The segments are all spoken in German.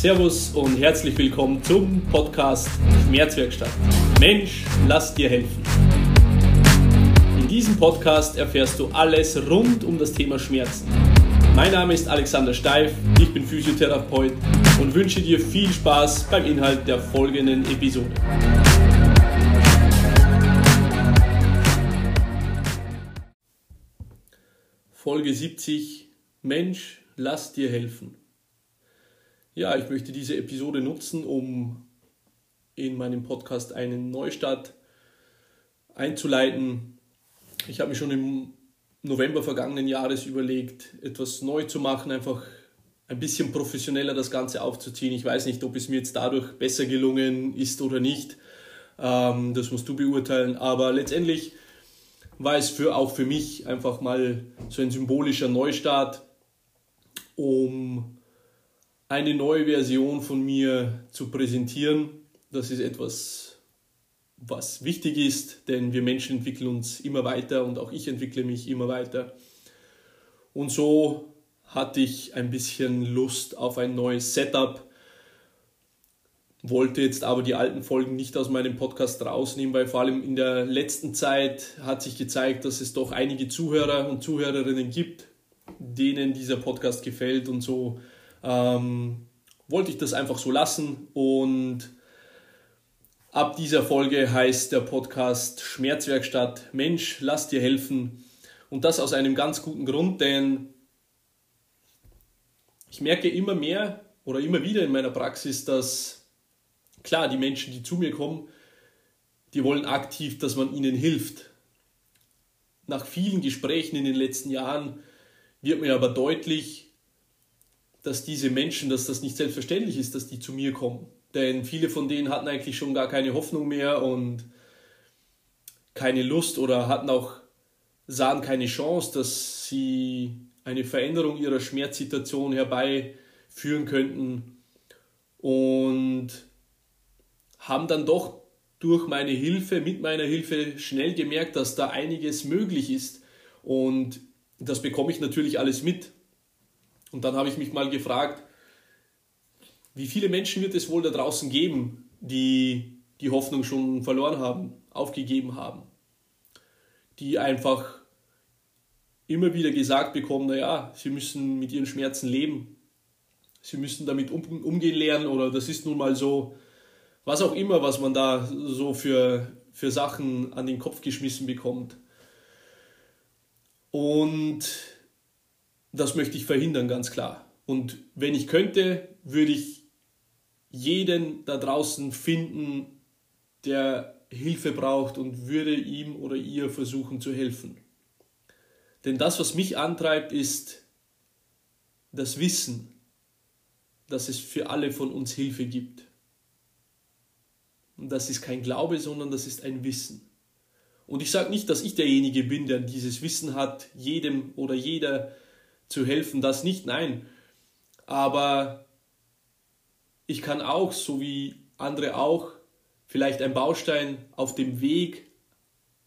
Servus und herzlich willkommen zum Podcast Schmerzwerkstatt. Mensch, lass dir helfen. In diesem Podcast erfährst du alles rund um das Thema Schmerzen. Mein Name ist Alexander Steif, ich bin Physiotherapeut und wünsche dir viel Spaß beim Inhalt der folgenden Episode. Folge 70 Mensch, lass dir helfen. Ja, ich möchte diese Episode nutzen, um in meinem Podcast einen Neustart einzuleiten. Ich habe mir schon im November vergangenen Jahres überlegt, etwas neu zu machen, einfach ein bisschen professioneller das Ganze aufzuziehen. Ich weiß nicht, ob es mir jetzt dadurch besser gelungen ist oder nicht. Ähm, das musst du beurteilen. Aber letztendlich war es für, auch für mich einfach mal so ein symbolischer Neustart, um eine neue Version von mir zu präsentieren. Das ist etwas, was wichtig ist, denn wir Menschen entwickeln uns immer weiter und auch ich entwickle mich immer weiter. Und so hatte ich ein bisschen Lust auf ein neues Setup, wollte jetzt aber die alten Folgen nicht aus meinem Podcast rausnehmen, weil vor allem in der letzten Zeit hat sich gezeigt, dass es doch einige Zuhörer und Zuhörerinnen gibt, denen dieser Podcast gefällt und so ähm, wollte ich das einfach so lassen und ab dieser Folge heißt der Podcast Schmerzwerkstatt Mensch, lass dir helfen und das aus einem ganz guten Grund, denn ich merke immer mehr oder immer wieder in meiner Praxis, dass klar, die Menschen, die zu mir kommen, die wollen aktiv, dass man ihnen hilft. Nach vielen Gesprächen in den letzten Jahren wird mir aber deutlich, dass diese Menschen, dass das nicht selbstverständlich ist, dass die zu mir kommen. Denn viele von denen hatten eigentlich schon gar keine Hoffnung mehr und keine Lust oder hatten auch, sahen keine Chance, dass sie eine Veränderung ihrer Schmerzsituation herbeiführen könnten und haben dann doch durch meine Hilfe, mit meiner Hilfe schnell gemerkt, dass da einiges möglich ist. Und das bekomme ich natürlich alles mit. Und dann habe ich mich mal gefragt, wie viele Menschen wird es wohl da draußen geben, die die Hoffnung schon verloren haben, aufgegeben haben, die einfach immer wieder gesagt bekommen, naja, sie müssen mit ihren Schmerzen leben, sie müssen damit um, umgehen lernen oder das ist nun mal so, was auch immer, was man da so für, für Sachen an den Kopf geschmissen bekommt. Und das möchte ich verhindern, ganz klar. Und wenn ich könnte, würde ich jeden da draußen finden, der Hilfe braucht und würde ihm oder ihr versuchen zu helfen. Denn das, was mich antreibt, ist das Wissen, dass es für alle von uns Hilfe gibt. Und das ist kein Glaube, sondern das ist ein Wissen. Und ich sage nicht, dass ich derjenige bin, der dieses Wissen hat, jedem oder jeder zu helfen, das nicht, nein. Aber ich kann auch, so wie andere auch, vielleicht ein Baustein auf dem Weg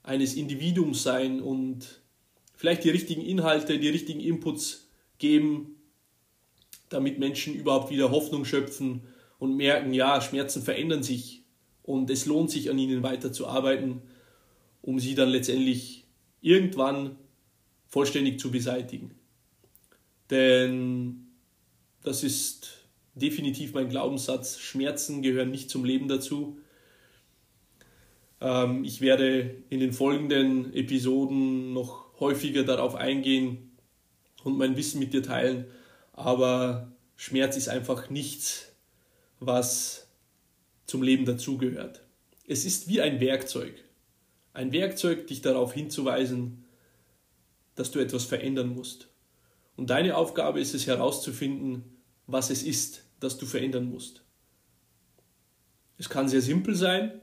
eines Individuums sein und vielleicht die richtigen Inhalte, die richtigen Inputs geben, damit Menschen überhaupt wieder Hoffnung schöpfen und merken, ja, Schmerzen verändern sich und es lohnt sich an ihnen weiterzuarbeiten, um sie dann letztendlich irgendwann vollständig zu beseitigen. Denn das ist definitiv mein Glaubenssatz. Schmerzen gehören nicht zum Leben dazu. Ähm, ich werde in den folgenden Episoden noch häufiger darauf eingehen und mein Wissen mit dir teilen. Aber Schmerz ist einfach nichts, was zum Leben dazugehört. Es ist wie ein Werkzeug. Ein Werkzeug, dich darauf hinzuweisen, dass du etwas verändern musst. Und deine Aufgabe ist es herauszufinden, was es ist, das du verändern musst. Es kann sehr simpel sein.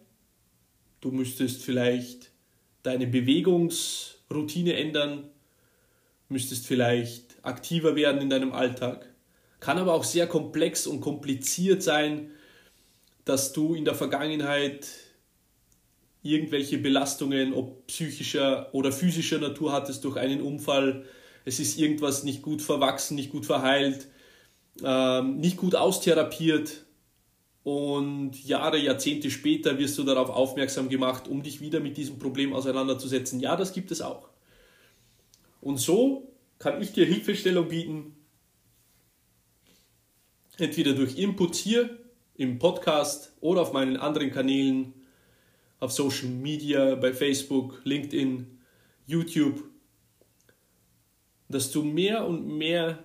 Du müsstest vielleicht deine Bewegungsroutine ändern, müsstest vielleicht aktiver werden in deinem Alltag. Kann aber auch sehr komplex und kompliziert sein, dass du in der Vergangenheit irgendwelche Belastungen, ob psychischer oder physischer Natur hattest durch einen Unfall, es ist irgendwas nicht gut verwachsen, nicht gut verheilt, ähm, nicht gut austherapiert und Jahre, Jahrzehnte später wirst du darauf aufmerksam gemacht, um dich wieder mit diesem Problem auseinanderzusetzen. Ja, das gibt es auch. Und so kann ich dir Hilfestellung bieten, entweder durch Input hier im Podcast oder auf meinen anderen Kanälen, auf Social Media, bei Facebook, LinkedIn, YouTube, dass du mehr und mehr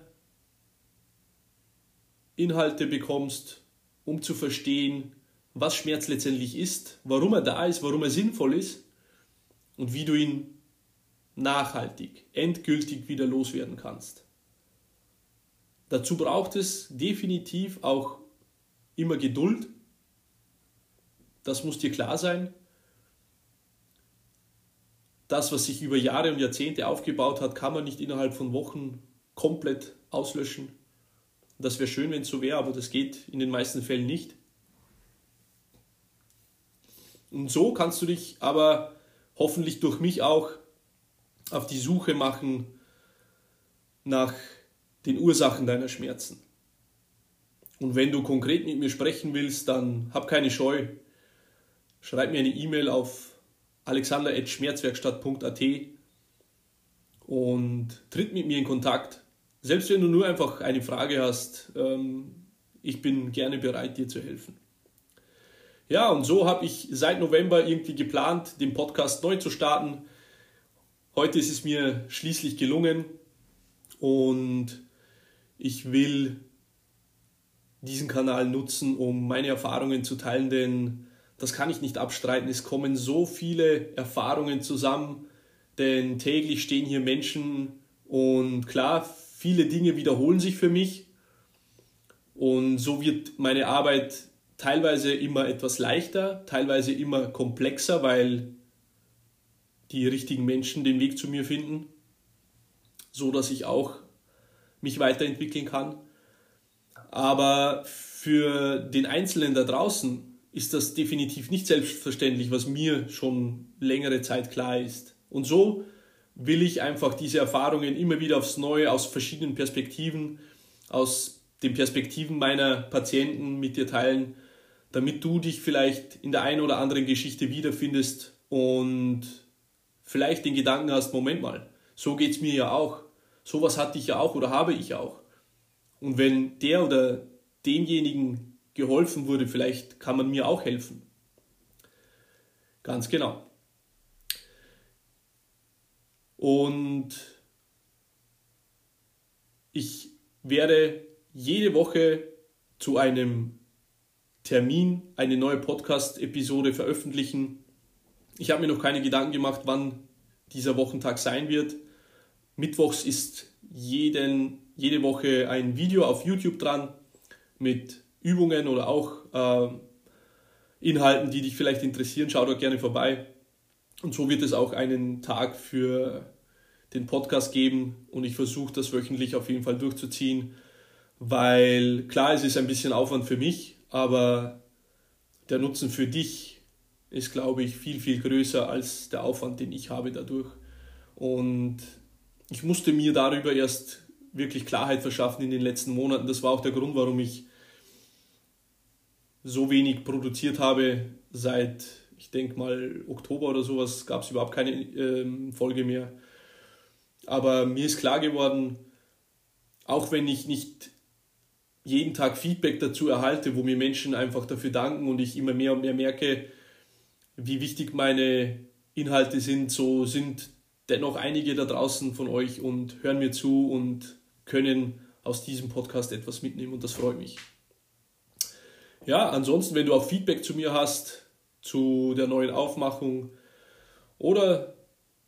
Inhalte bekommst, um zu verstehen, was Schmerz letztendlich ist, warum er da ist, warum er sinnvoll ist und wie du ihn nachhaltig, endgültig wieder loswerden kannst. Dazu braucht es definitiv auch immer Geduld. Das muss dir klar sein. Das, was sich über Jahre und Jahrzehnte aufgebaut hat, kann man nicht innerhalb von Wochen komplett auslöschen. Das wäre schön, wenn es so wäre, aber das geht in den meisten Fällen nicht. Und so kannst du dich aber hoffentlich durch mich auch auf die Suche machen nach den Ursachen deiner Schmerzen. Und wenn du konkret mit mir sprechen willst, dann hab keine Scheu. Schreib mir eine E-Mail auf alexander.schmerzwerkstatt.at und tritt mit mir in Kontakt. Selbst wenn du nur einfach eine Frage hast, ähm, ich bin gerne bereit, dir zu helfen. Ja, und so habe ich seit November irgendwie geplant, den Podcast neu zu starten. Heute ist es mir schließlich gelungen und ich will diesen Kanal nutzen, um meine Erfahrungen zu teilen, denn das kann ich nicht abstreiten. Es kommen so viele Erfahrungen zusammen, denn täglich stehen hier Menschen und klar, viele Dinge wiederholen sich für mich und so wird meine Arbeit teilweise immer etwas leichter, teilweise immer komplexer, weil die richtigen Menschen den Weg zu mir finden, so dass ich auch mich weiterentwickeln kann. Aber für den Einzelnen da draußen ist das definitiv nicht selbstverständlich, was mir schon längere Zeit klar ist. Und so will ich einfach diese Erfahrungen immer wieder aufs Neue aus verschiedenen Perspektiven, aus den Perspektiven meiner Patienten mit dir teilen, damit du dich vielleicht in der einen oder anderen Geschichte wiederfindest und vielleicht den Gedanken hast, Moment mal, so geht es mir ja auch. Sowas hatte ich ja auch oder habe ich auch. Und wenn der oder demjenigen geholfen wurde, vielleicht kann man mir auch helfen. Ganz genau. Und ich werde jede Woche zu einem Termin eine neue Podcast-Episode veröffentlichen. Ich habe mir noch keine Gedanken gemacht, wann dieser Wochentag sein wird. Mittwochs ist jeden, jede Woche ein Video auf YouTube dran mit Übungen oder auch äh, Inhalten, die dich vielleicht interessieren. Schau dort gerne vorbei. Und so wird es auch einen Tag für den Podcast geben und ich versuche das wöchentlich auf jeden Fall durchzuziehen, weil klar, es ist ein bisschen Aufwand für mich, aber der Nutzen für dich ist, glaube ich, viel, viel größer als der Aufwand, den ich habe dadurch. Und ich musste mir darüber erst wirklich Klarheit verschaffen in den letzten Monaten. Das war auch der Grund, warum ich so wenig produziert habe. Seit, ich denke mal, Oktober oder sowas gab es überhaupt keine ähm, Folge mehr. Aber mir ist klar geworden, auch wenn ich nicht jeden Tag Feedback dazu erhalte, wo mir Menschen einfach dafür danken und ich immer mehr und mehr merke, wie wichtig meine Inhalte sind, so sind dennoch einige da draußen von euch und hören mir zu und können aus diesem Podcast etwas mitnehmen und das freut mich. Ja, ansonsten, wenn du auch Feedback zu mir hast, zu der neuen Aufmachung oder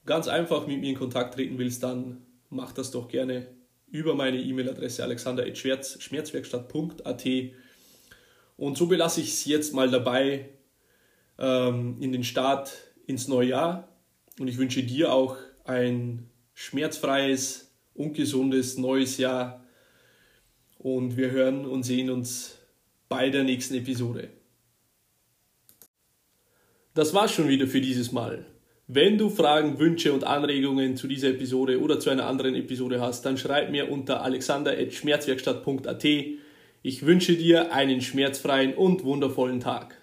ganz einfach mit mir in Kontakt treten willst, dann mach das doch gerne über meine E-Mail-Adresse alexander.schmerzwerkstatt.at und so belasse ich es jetzt mal dabei ähm, in den Start ins neue Jahr und ich wünsche dir auch ein schmerzfreies, ungesundes neues Jahr. Und wir hören und sehen uns bei der nächsten Episode. Das war's schon wieder für dieses Mal. Wenn du Fragen, Wünsche und Anregungen zu dieser Episode oder zu einer anderen Episode hast, dann schreib mir unter alexander.schmerzwerkstatt.at. Ich wünsche dir einen schmerzfreien und wundervollen Tag.